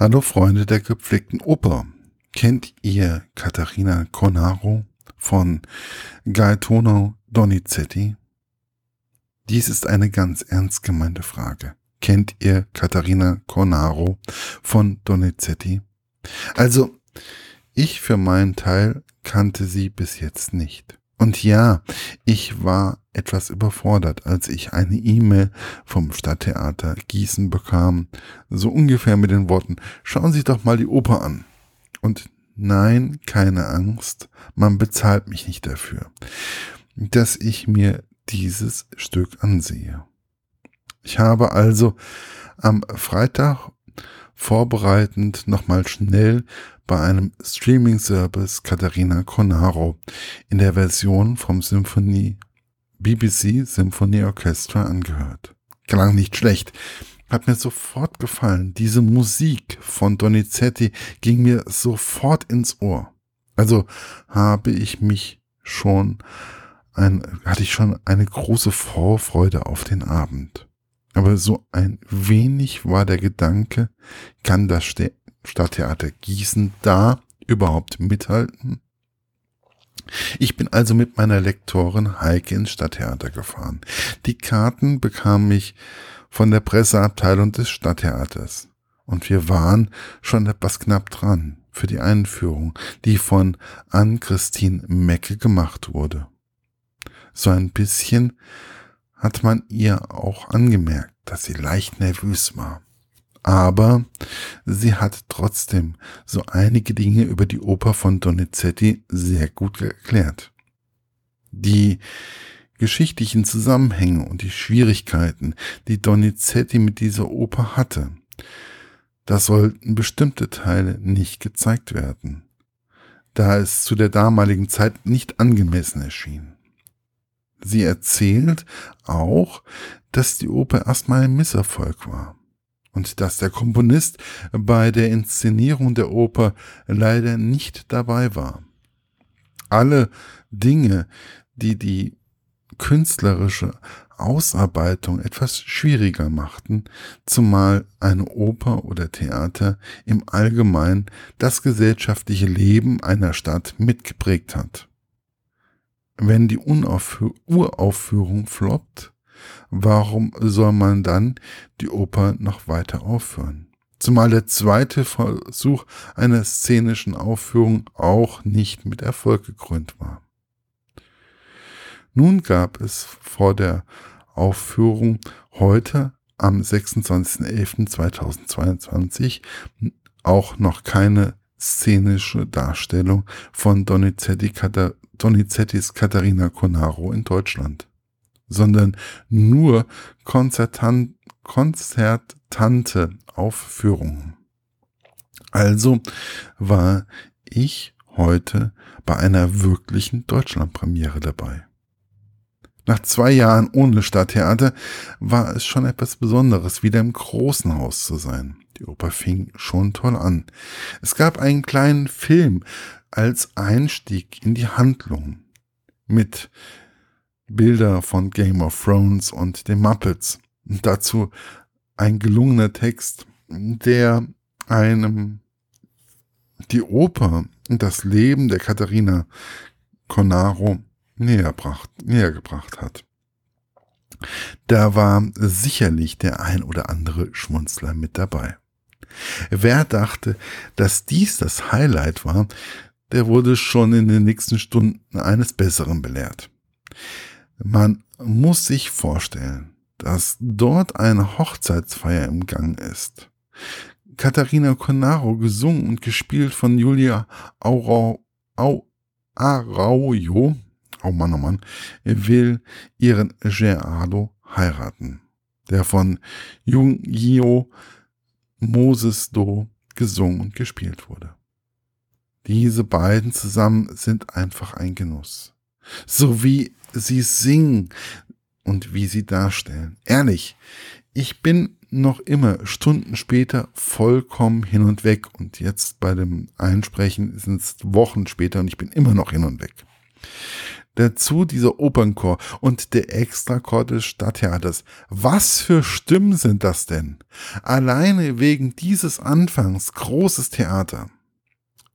Hallo Freunde der gepflegten Oper. Kennt ihr Katharina Cornaro von Gaetano Donizetti? Dies ist eine ganz ernst gemeinte Frage. Kennt ihr Katharina Cornaro von Donizetti? Also, ich für meinen Teil kannte sie bis jetzt nicht. Und ja, ich war etwas überfordert, als ich eine E-Mail vom Stadttheater Gießen bekam, so ungefähr mit den Worten, schauen Sie doch mal die Oper an. Und nein, keine Angst, man bezahlt mich nicht dafür, dass ich mir dieses Stück ansehe. Ich habe also am Freitag vorbereitend nochmal schnell bei einem Streaming-Service Katharina Conaro in der Version vom Symphonie BBC Symphony Orchestra angehört. Klang nicht schlecht. Hat mir sofort gefallen. Diese Musik von Donizetti ging mir sofort ins Ohr. Also habe ich mich schon ein, hatte ich schon eine große Vorfreude auf den Abend. Aber so ein wenig war der Gedanke, kann das Stadttheater Gießen da überhaupt mithalten? Ich bin also mit meiner Lektorin Heike ins Stadttheater gefahren. Die Karten bekam ich von der Presseabteilung des Stadttheaters. Und wir waren schon etwas knapp dran für die Einführung, die von Ann-Christine Mecke gemacht wurde. So ein bisschen hat man ihr auch angemerkt, dass sie leicht nervös war. Aber sie hat trotzdem so einige Dinge über die Oper von Donizetti sehr gut erklärt. Die geschichtlichen Zusammenhänge und die Schwierigkeiten, die Donizetti mit dieser Oper hatte, da sollten bestimmte Teile nicht gezeigt werden, da es zu der damaligen Zeit nicht angemessen erschien. Sie erzählt auch, dass die Oper erstmal ein Misserfolg war und dass der Komponist bei der Inszenierung der Oper leider nicht dabei war. Alle Dinge, die die künstlerische Ausarbeitung etwas schwieriger machten, zumal eine Oper oder Theater im Allgemeinen das gesellschaftliche Leben einer Stadt mitgeprägt hat wenn die Uraufführung floppt, warum soll man dann die Oper noch weiter aufführen? Zumal der zweite Versuch einer szenischen Aufführung auch nicht mit Erfolg gekrönt war. Nun gab es vor der Aufführung heute am 26.11.2022 auch noch keine szenische Darstellung von Donizetti Donizettis Katharina Conaro in Deutschland, sondern nur konzertan konzertante Aufführungen. Also war ich heute bei einer wirklichen Deutschlandpremiere dabei. Nach zwei Jahren ohne Stadttheater war es schon etwas Besonderes, wieder im großen Haus zu sein. Die Oper fing schon toll an. Es gab einen kleinen Film als Einstieg in die Handlung mit Bilder von Game of Thrones und den Muppets. Dazu ein gelungener Text, der einem die Oper und das Leben der Katharina Conaro näher, bracht, näher gebracht hat. Da war sicherlich der ein oder andere Schmunzler mit dabei. Wer dachte, dass dies das Highlight war, der wurde schon in den nächsten Stunden eines Besseren belehrt. Man muss sich vorstellen, dass dort eine Hochzeitsfeier im Gang ist. Katharina Conaro gesungen und gespielt von Julia Araujo, oh Mann, oh Mann, will ihren Gerardo heiraten, der von Jungio Moses Do gesungen und gespielt wurde. Diese beiden zusammen sind einfach ein Genuss. So wie sie singen und wie sie darstellen. Ehrlich, ich bin noch immer Stunden später vollkommen hin und weg und jetzt bei dem Einsprechen sind es Wochen später und ich bin immer noch hin und weg. Dazu dieser Opernchor und der Extrachor des Stadttheaters. Was für Stimmen sind das denn? Alleine wegen dieses Anfangs großes Theater.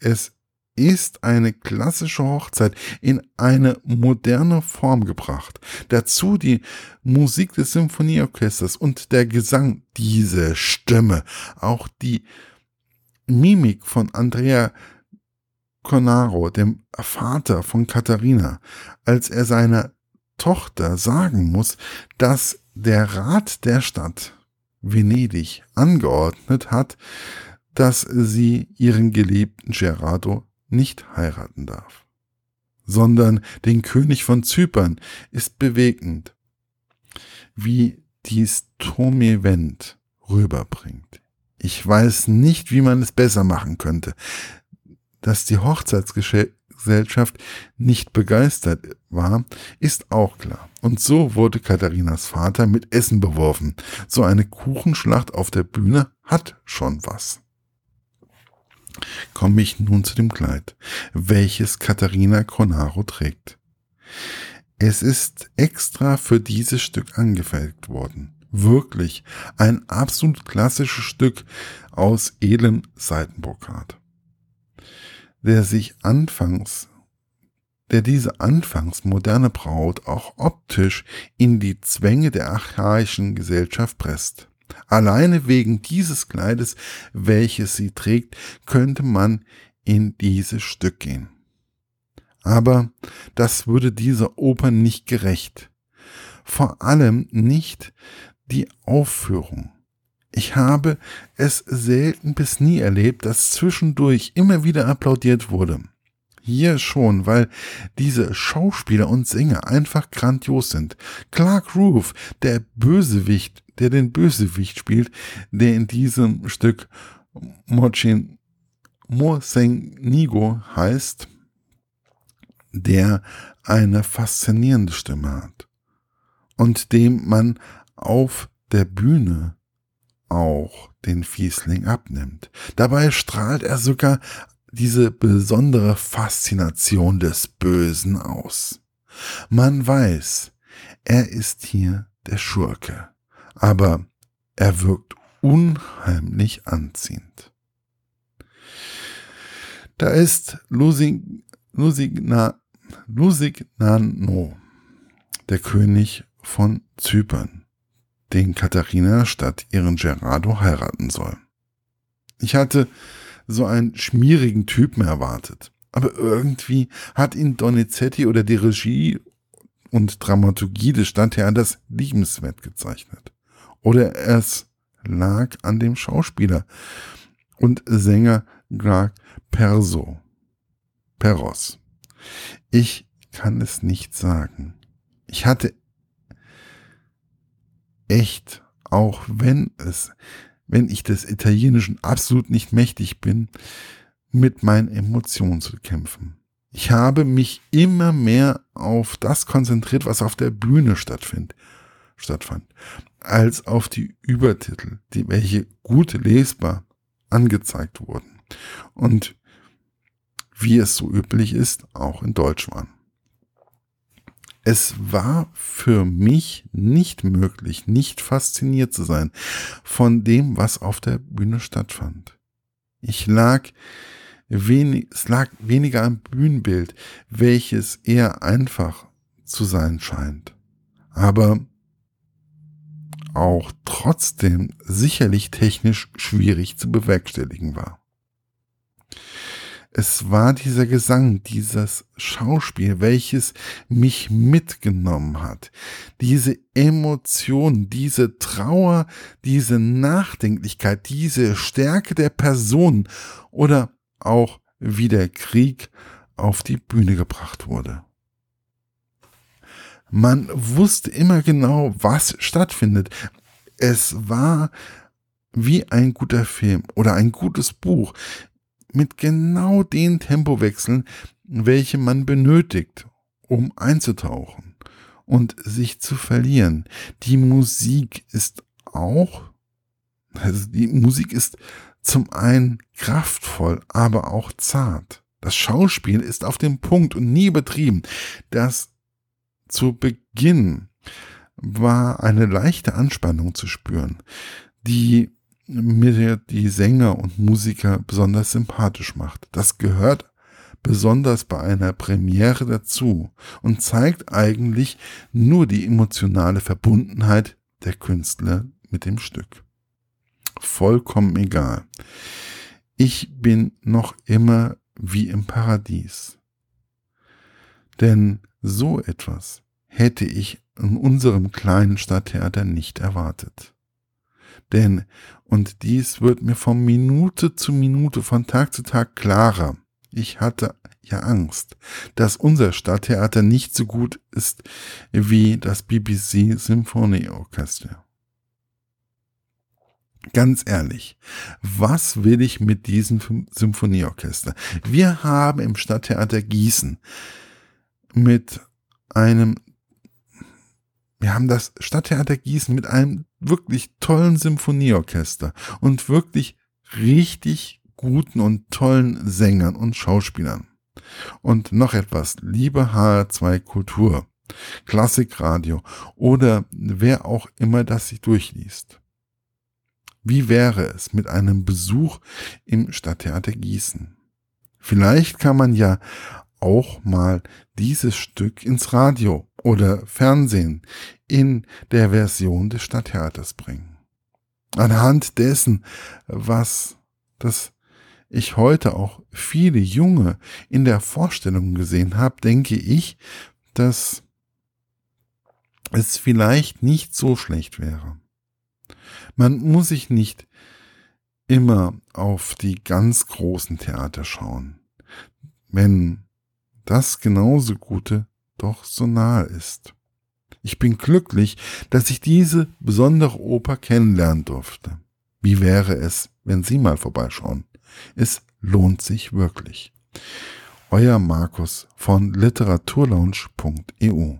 Es ist eine klassische Hochzeit in eine moderne Form gebracht. Dazu die Musik des Symphonieorchesters und der Gesang, diese Stimme, auch die Mimik von Andrea Cornaro, dem Vater von Katharina, als er seiner Tochter sagen muss, dass der Rat der Stadt Venedig angeordnet hat, dass sie ihren geliebten Gerardo nicht heiraten darf, sondern den König von Zypern ist bewegend, wie dies Tome Wendt rüberbringt. Ich weiß nicht, wie man es besser machen könnte dass die Hochzeitsgesellschaft nicht begeistert war, ist auch klar. Und so wurde Katharinas Vater mit Essen beworfen. So eine Kuchenschlacht auf der Bühne hat schon was. Komme ich nun zu dem Kleid, welches Katharina Cronaro trägt. Es ist extra für dieses Stück angefertigt worden. Wirklich ein absolut klassisches Stück aus edlen Seitenbrokat der sich anfangs, der diese anfangs moderne Braut auch optisch in die Zwänge der archaischen Gesellschaft presst. Alleine wegen dieses Kleides, welches sie trägt, könnte man in dieses Stück gehen. Aber das würde dieser Oper nicht gerecht. Vor allem nicht die Aufführung. Ich habe es selten bis nie erlebt, dass zwischendurch immer wieder applaudiert wurde. Hier schon, weil diese Schauspieler und Sänger einfach grandios sind. Clark Roof, der Bösewicht, der den Bösewicht spielt, der in diesem Stück Mochin Mosengnigo heißt, der eine faszinierende Stimme hat und dem man auf der Bühne auch den Fiesling abnimmt. Dabei strahlt er sogar diese besondere Faszination des Bösen aus. Man weiß, er ist hier der Schurke, aber er wirkt unheimlich anziehend. Da ist Lusig, Lusigna, Lusignano, der König von Zypern den Katharina statt ihren Gerardo heiraten soll. Ich hatte so einen schmierigen Typen erwartet, aber irgendwie hat ihn Donizetti oder die Regie und Dramaturgie des Stadttheaters liebenswert gezeichnet. Oder es lag an dem Schauspieler und Sänger Greg Perso. Peros. Ich kann es nicht sagen. Ich hatte echt, auch wenn es, wenn ich des Italienischen absolut nicht mächtig bin, mit meinen Emotionen zu kämpfen. Ich habe mich immer mehr auf das konzentriert, was auf der Bühne stattfindet, stattfand, als auf die Übertitel, die welche gut lesbar angezeigt wurden und wie es so üblich ist, auch in Deutsch waren. Es war für mich nicht möglich, nicht fasziniert zu sein von dem, was auf der Bühne stattfand. Ich lag wenig, es lag weniger am Bühnenbild, welches eher einfach zu sein scheint. Aber auch trotzdem sicherlich technisch schwierig zu bewerkstelligen war. Es war dieser Gesang, dieses Schauspiel, welches mich mitgenommen hat. Diese Emotion, diese Trauer, diese Nachdenklichkeit, diese Stärke der Person oder auch wie der Krieg auf die Bühne gebracht wurde. Man wusste immer genau, was stattfindet. Es war wie ein guter Film oder ein gutes Buch mit genau den Tempowechseln, welche man benötigt, um einzutauchen und sich zu verlieren. Die Musik ist auch, also die Musik ist zum einen kraftvoll, aber auch zart. Das Schauspiel ist auf dem Punkt und nie übertrieben. Das Zu Beginn war eine leichte Anspannung zu spüren, die mir die Sänger und Musiker besonders sympathisch macht. Das gehört besonders bei einer Premiere dazu und zeigt eigentlich nur die emotionale Verbundenheit der Künstler mit dem Stück. Vollkommen egal. Ich bin noch immer wie im Paradies. Denn so etwas hätte ich in unserem kleinen Stadttheater nicht erwartet. Denn, und dies wird mir von Minute zu Minute, von Tag zu Tag klarer, ich hatte ja Angst, dass unser Stadttheater nicht so gut ist wie das BBC Symphonieorchester. Ganz ehrlich, was will ich mit diesem Symphonieorchester? Wir haben im Stadttheater Gießen mit einem, wir haben das Stadttheater Gießen mit einem wirklich tollen Symphonieorchester und wirklich richtig guten und tollen Sängern und Schauspielern. Und noch etwas, liebe HR2 Kultur, Klassikradio oder wer auch immer das sich durchliest. Wie wäre es mit einem Besuch im Stadttheater Gießen? Vielleicht kann man ja auch mal dieses Stück ins Radio oder Fernsehen in der Version des Stadttheaters bringen. Anhand dessen, was das ich heute auch viele Junge in der Vorstellung gesehen habe, denke ich, dass es vielleicht nicht so schlecht wäre. Man muss sich nicht immer auf die ganz großen Theater schauen, wenn das genauso Gute doch so nahe ist. Ich bin glücklich, dass ich diese besondere Oper kennenlernen durfte. Wie wäre es, wenn Sie mal vorbeischauen? Es lohnt sich wirklich. Euer Markus von literaturlaunch.eu